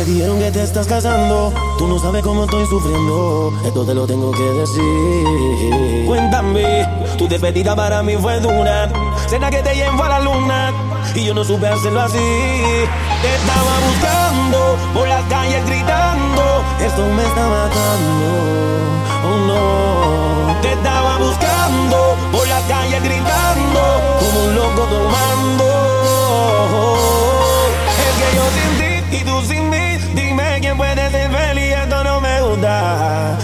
Me dijeron que te estás casando. Tú no sabes cómo estoy sufriendo. Esto te lo tengo que decir. Cuéntame, tu despedida para mí fue dura. Cena que te llevo a la luna. Y yo no supe hacerlo así. Te estaba buscando por las calles gritando.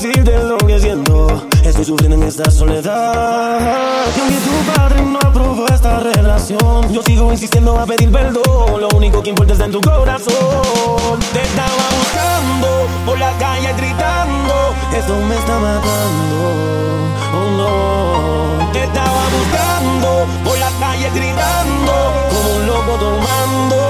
Decirte lo que siento. Estoy sufriendo en esta soledad. Y aunque tu padre no aprobó esta relación, yo sigo insistiendo a pedir perdón. Lo único que importa está en tu corazón. Te estaba buscando por las calles gritando. Esto me está matando. Oh no. Te estaba buscando por las calles gritando. Como un loco tomando.